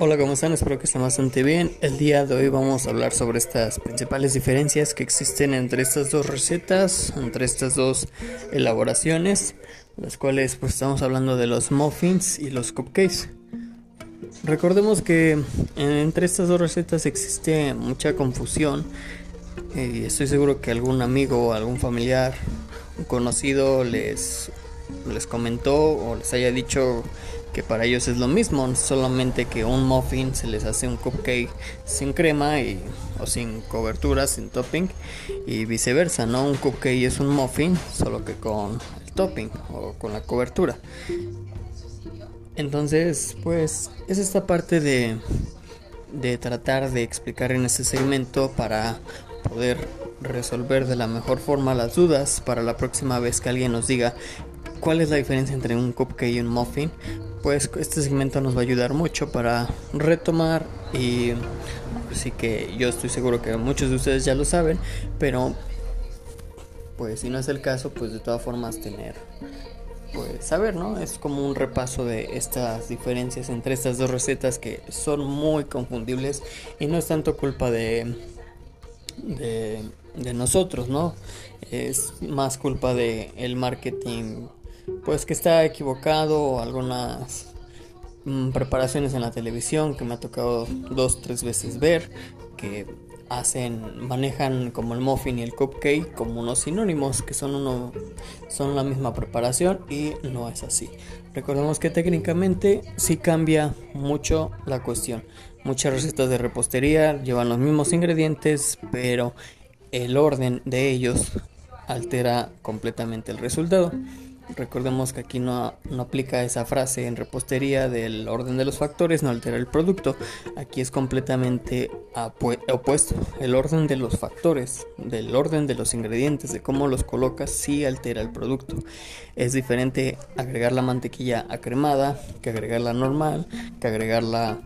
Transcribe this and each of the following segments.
Hola, ¿cómo están? Espero que estén bastante bien. El día de hoy vamos a hablar sobre estas principales diferencias que existen entre estas dos recetas, entre estas dos elaboraciones, las cuales pues estamos hablando de los muffins y los cupcakes. Recordemos que entre estas dos recetas existe mucha confusión y estoy seguro que algún amigo algún familiar, un conocido les, les comentó o les haya dicho que para ellos es lo mismo, solamente que un muffin se les hace un cupcake sin crema y, o sin cobertura, sin topping y viceversa, ¿no? Un cupcake es un muffin, solo que con el topping o con la cobertura. Entonces, pues es esta parte de, de tratar de explicar en este segmento para poder resolver de la mejor forma las dudas para la próxima vez que alguien nos diga cuál es la diferencia entre un cupcake y un muffin pues este segmento nos va a ayudar mucho para retomar y así que yo estoy seguro que muchos de ustedes ya lo saben, pero pues si no es el caso, pues de todas formas tener pues saber, ¿no? Es como un repaso de estas diferencias entre estas dos recetas que son muy confundibles y no es tanto culpa de de, de nosotros, ¿no? Es más culpa de el marketing pues que está equivocado algunas mm, preparaciones en la televisión que me ha tocado dos tres veces ver que hacen manejan como el muffin y el cupcake como unos sinónimos que son uno son la misma preparación y no es así. Recordemos que técnicamente sí cambia mucho la cuestión. Muchas recetas de repostería llevan los mismos ingredientes pero el orden de ellos altera completamente el resultado Recordemos que aquí no, aplica esa frase en repostería del orden de los factores, no altera el producto. Aquí es completamente opuesto. El orden de los factores, del orden de los ingredientes, de cómo los colocas, sí altera el producto. Es diferente agregar la mantequilla acremada que agregarla normal, que agregarla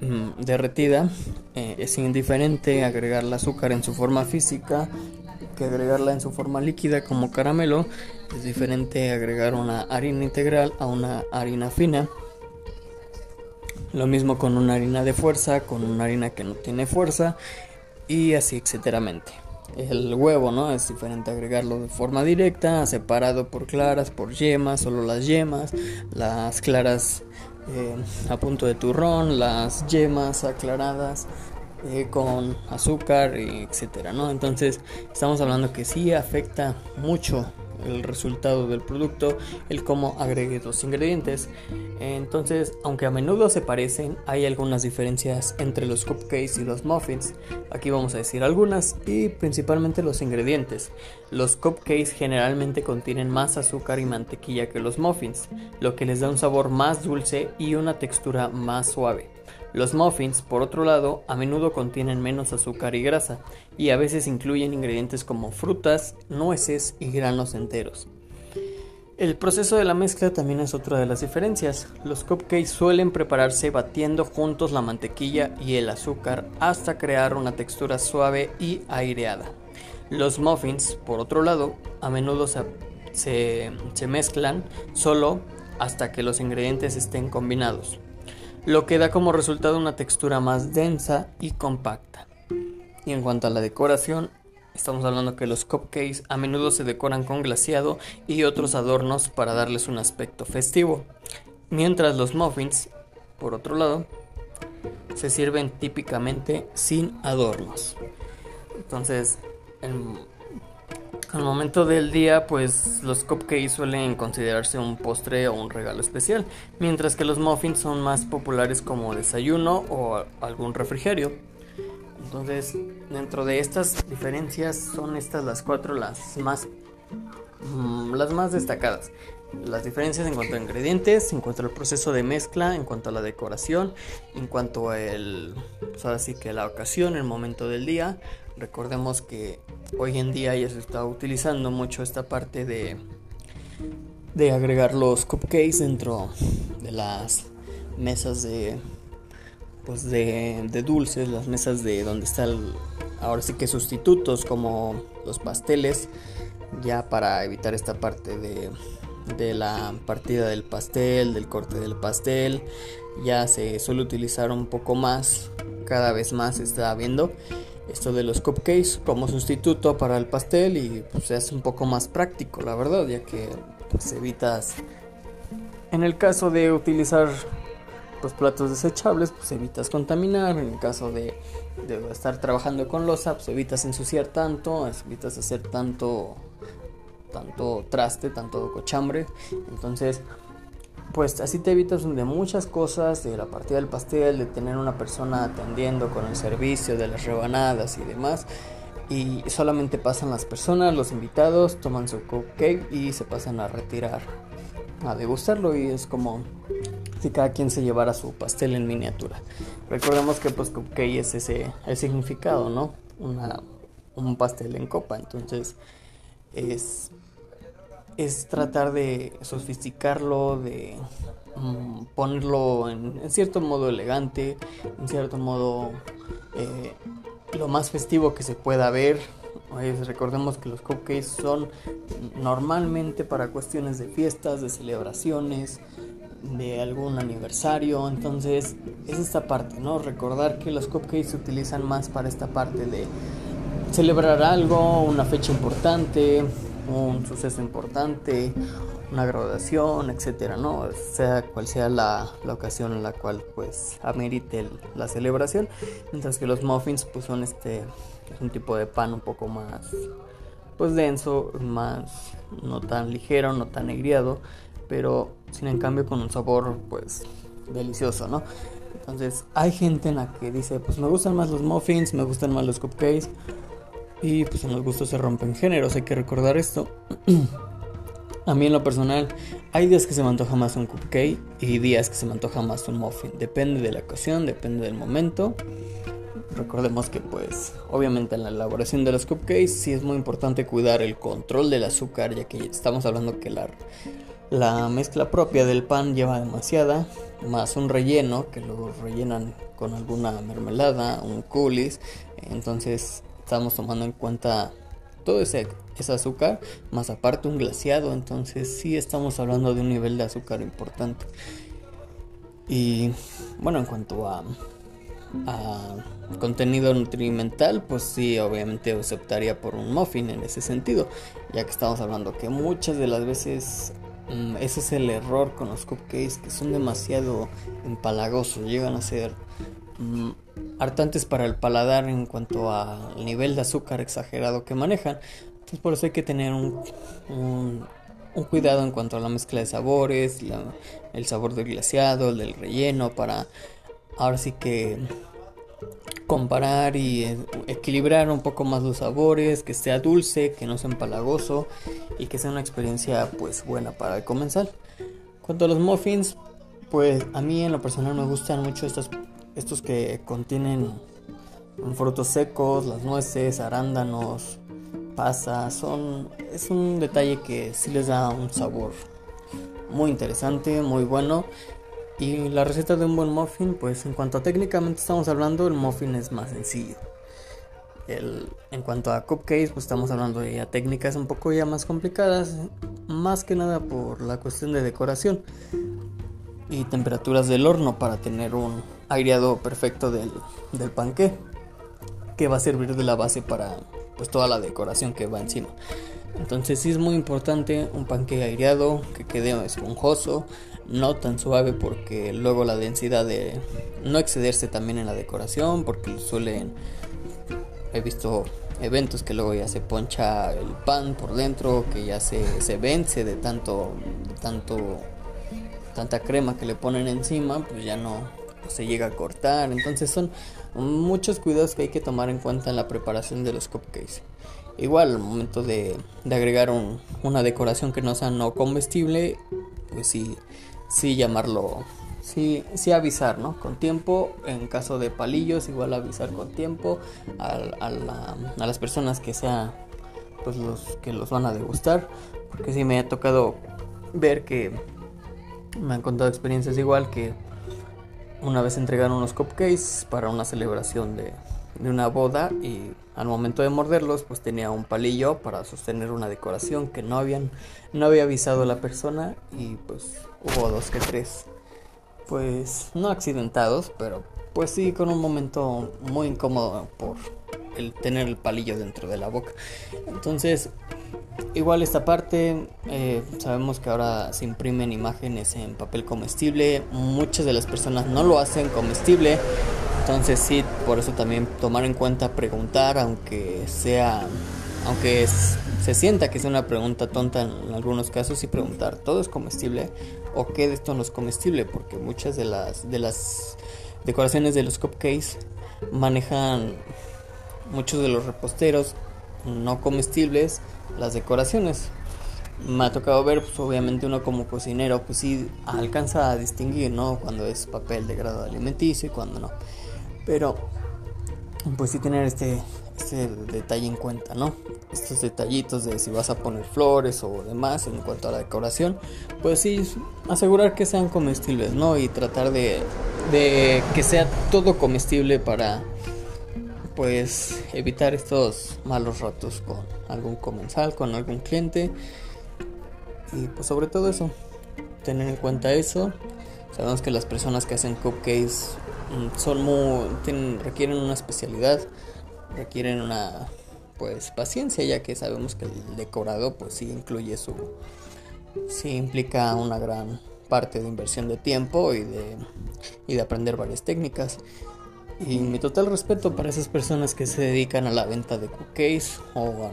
mm, derretida. Eh, es indiferente agregar el azúcar en su forma física agregarla en su forma líquida como caramelo. Es diferente agregar una harina integral a una harina fina. Lo mismo con una harina de fuerza, con una harina que no tiene fuerza y así etcéteramente. El huevo, ¿no? Es diferente agregarlo de forma directa, separado por claras, por yemas, solo las yemas, las claras eh, a punto de turrón, las yemas aclaradas eh, con azúcar, etcétera, ¿no? Entonces, estamos hablando que sí afecta mucho el resultado del producto, el cómo agregue los ingredientes. Entonces, aunque a menudo se parecen, hay algunas diferencias entre los cupcakes y los muffins. Aquí vamos a decir algunas y principalmente los ingredientes. Los cupcakes generalmente contienen más azúcar y mantequilla que los muffins, lo que les da un sabor más dulce y una textura más suave. Los muffins, por otro lado, a menudo contienen menos azúcar y grasa, y a veces incluyen ingredientes como frutas, nueces y granos enteros. El proceso de la mezcla también es otra de las diferencias. Los cupcakes suelen prepararse batiendo juntos la mantequilla y el azúcar hasta crear una textura suave y aireada. Los muffins, por otro lado, a menudo se, se mezclan solo hasta que los ingredientes estén combinados lo que da como resultado una textura más densa y compacta. Y en cuanto a la decoración, estamos hablando que los cupcakes a menudo se decoran con glaseado y otros adornos para darles un aspecto festivo, mientras los muffins, por otro lado, se sirven típicamente sin adornos. Entonces, al momento del día, pues los cupcakes suelen considerarse un postre o un regalo especial, mientras que los muffins son más populares como desayuno o algún refrigerio. Entonces, dentro de estas diferencias son estas las cuatro las más mm, las más destacadas. Las diferencias en cuanto a ingredientes, en cuanto al proceso de mezcla, en cuanto a la decoración, en cuanto a el, pues que la ocasión, el momento del día. Recordemos que hoy en día ya se está utilizando mucho esta parte de, de agregar los cupcakes dentro de las mesas de pues de, de dulces, las mesas de donde está ahora sí que sustitutos como los pasteles, ya para evitar esta parte de, de la partida del pastel, del corte del pastel, ya se suele utilizar un poco más, cada vez más se está viendo esto de los cupcakes como sustituto para el pastel y pues hace un poco más práctico, la verdad, ya que pues evitas en el caso de utilizar pues platos desechables, pues evitas contaminar, en el caso de, de estar trabajando con losa, pues evitas ensuciar tanto, evitas hacer tanto tanto traste, tanto cochambre. Entonces, pues así te evitas de muchas cosas, de la partida del pastel, de tener una persona atendiendo con el servicio, de las rebanadas y demás. Y solamente pasan las personas, los invitados, toman su cupcake y se pasan a retirar, a degustarlo. Y es como si cada quien se llevara su pastel en miniatura. Recordemos que pues cupcake es ese el significado, ¿no? Una, un pastel en copa. Entonces es es tratar de sofisticarlo, de mm, ponerlo en, cierto modo elegante, en cierto modo eh, lo más festivo que se pueda ver. recordemos que los cupcakes son normalmente para cuestiones de fiestas, de celebraciones, de algún aniversario. Entonces es esta parte, ¿no? Recordar que los cupcakes se utilizan más para esta parte de celebrar algo, una fecha importante, un suceso importante, una graduación, etcétera, ¿no? Sea cual sea la, ocasión en la cual pues amerite la celebración, mientras que los muffins pues son este un tipo de pan un poco más pues denso, más no tan ligero, no tan negriado, pero sin en cambio con un sabor pues delicioso, ¿no? Entonces hay gente en la que dice, pues me gustan más los muffins, me gustan más los cupcakes, y pues en los gustos se rompen géneros, hay que recordar esto. A mí en lo personal, hay días que se me antoja más un cupcake y días que se me antoja más un muffin. Depende de la ocasión, depende del momento. Recordemos que pues obviamente en la elaboración de los cupcakes sí es muy importante cuidar el control del azúcar, ya que estamos hablando que la, la mezcla propia del pan lleva demasiada, más un relleno que lo rellenan con alguna mermelada, un coulis. Entonces estamos tomando en cuenta todo ese, ese azúcar, más aparte un glaciado, entonces sí estamos hablando de un nivel de azúcar importante. Y bueno, en cuanto a, contenido nutrimental, pues sí, obviamente optaría por un muffin en ese sentido, ya que estamos hablando que muchas de las veces mm, ese es el error con los cupcakes, que son demasiado empalagosos, llegan a ser mm, hartantes para el paladar en cuanto al nivel de azúcar exagerado que manejan. Entonces por eso hay que tener un, un, cuidado en cuanto a la mezcla de sabores, el sabor del glaseado, el del relleno, para ahora sí que comparar y e, equilibrar un poco más los sabores, que sea dulce, que no sea empalagoso y que sea una experiencia pues buena para el comensal. Cuanto a los muffins, pues a mí en lo personal me gustan mucho estas estos que contienen frutos secos, las nueces, arándanos, pasas, son es un detalle que sí les da un sabor muy interesante, muy bueno. Y la receta de un buen muffin, pues en cuanto a técnicamente estamos hablando, el muffin es más sencillo. El, en cuanto a cupcakes, pues estamos hablando de ya técnicas un poco ya más complicadas, más que nada por la cuestión de decoración y temperaturas del horno para tener un aireado perfecto del, del panqué que va a servir de la base para pues toda la decoración que va encima. Entonces sí es muy importante un panqué aireado que quede esponjoso, no tan suave porque luego la densidad de no excederse también en la decoración porque suelen he visto eventos que luego ya se poncha el pan por dentro, que ya se, se vence de tanto tanto tanta crema que le ponen encima, pues ya no se llega a cortar. Entonces son muchos cuidados que hay que tomar en cuenta en la preparación de los cupcakes. Igual al momento de, agregar una decoración que no sea no comestible, pues sí, sí llamarlo, sí, sí avisar, ¿no? Con tiempo, en caso de palillos, igual avisar con tiempo a, a las personas que sea pues los que los van a degustar, porque sí me ha tocado ver que me han contado experiencias igual que una vez entregaron unos cupcakes para una celebración de, una boda y al momento de morderlos pues tenía un palillo para sostener una decoración que no habían no había avisado la persona y pues hubo dos que tres pues no accidentados, pero pues sí con un momento muy incómodo por el tener el palillo dentro de la boca. Entonces, igual esta parte, eh, sabemos que ahora se imprimen imágenes en papel comestible, muchas de las personas no lo hacen comestible, entonces sí, por eso también tomar en cuenta preguntar, aunque sea, aunque se sienta que es una pregunta tonta en algunos casos y preguntar, ¿todo es comestible? ¿O qué de esto no es comestible? Porque muchas de las, de las decoraciones de los cupcakes manejan muchos de los reposteros no comestibles las decoraciones. Me ha tocado ver, pues obviamente uno como cocinero, pues sí alcanza a distinguir, ¿no? Cuando es papel de grado alimenticio y cuando no. Pero, pues sí tener este, este detalle en cuenta, ¿no? Estos detallitos de si vas a poner flores o demás en cuanto a la decoración, pues sí asegurar que sean comestibles, ¿no? Y tratar de, de que sea todo comestible para pues evitar estos malos ratos con algún comensal, con algún cliente. Y pues sobre todo eso, tener en cuenta eso. Sabemos que las personas que hacen cupcakes mm, son muy, requieren una especialidad, requieren una pues paciencia, ya que sabemos que el decorado pues sí incluye su sí implica una gran parte de inversión de tiempo y de, y de aprender varias técnicas. Y mi total respeto para esas personas que se dedican a la venta de cupcakes o,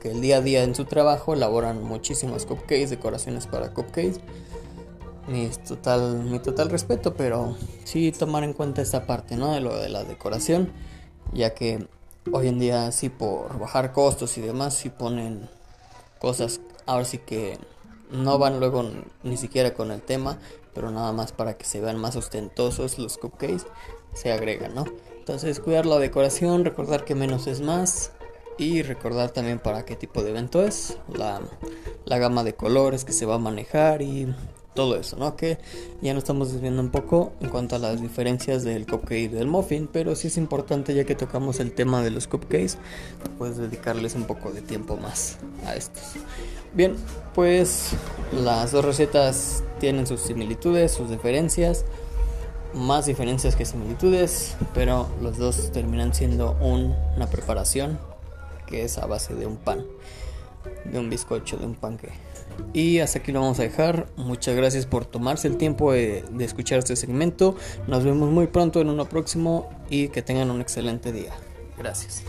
que el día a día en su trabajo elaboran muchísimas cupcakes, decoraciones para cupcakes. Mi total, mi total respeto, pero sí tomar en cuenta esta parte, ¿no? De lo de la decoración, ya que hoy en día sí por bajar costos y demás, sí ponen cosas, ahora sí que no van luego ni siquiera con el tema, pero nada más para que se vean más ostentosos los cupcakes se agregan, ¿no? Entonces cuidar la decoración, recordar que menos es más y recordar también para qué tipo de evento es, la, la gama de colores que se va a manejar y todo eso, ¿no? Que ya no estamos desviando un poco en cuanto a las diferencias del cupcake y del muffin, pero sí es importante ya que tocamos el tema de los cupcakes, pues dedicarles un poco de tiempo más a estos. Bien, pues las dos recetas tienen sus similitudes, sus diferencias más diferencias que similitudes, pero los dos terminan siendo una preparación que es a base de un pan, de un bizcocho, de un panque. Y hasta aquí lo vamos a dejar. Muchas gracias por tomarse el tiempo de, de escuchar este segmento. Nos vemos muy pronto en uno próximo y que tengan un excelente día. Gracias.